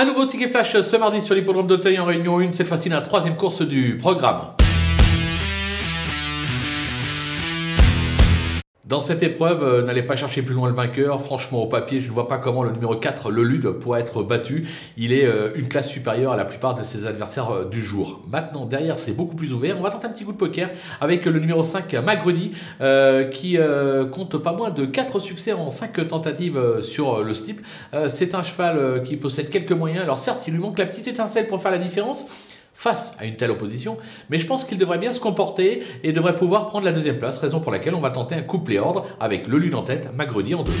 Un nouveau ticket flash ce mardi sur l'hippodrome d'Auteuil en Réunion 1, cette fois-ci la troisième course du programme. Dans cette épreuve, euh, n'allez pas chercher plus loin le vainqueur. Franchement, au papier, je ne vois pas comment le numéro 4, le Lude, pourrait être battu. Il est euh, une classe supérieure à la plupart de ses adversaires euh, du jour. Maintenant, derrière, c'est beaucoup plus ouvert. On va tenter un petit coup de poker avec le numéro 5, Magrudi, qui compte pas moins de 4 succès en 5 tentatives sur le steeple. c'est un cheval qui possède quelques moyens. Alors certes, il lui manque la petite étincelle pour faire la différence face à une telle opposition, mais je pense qu'il devrait bien se comporter et devrait pouvoir prendre la deuxième place, raison pour laquelle on va tenter un couplet ordre avec le Lune en tête, Magredi en deux.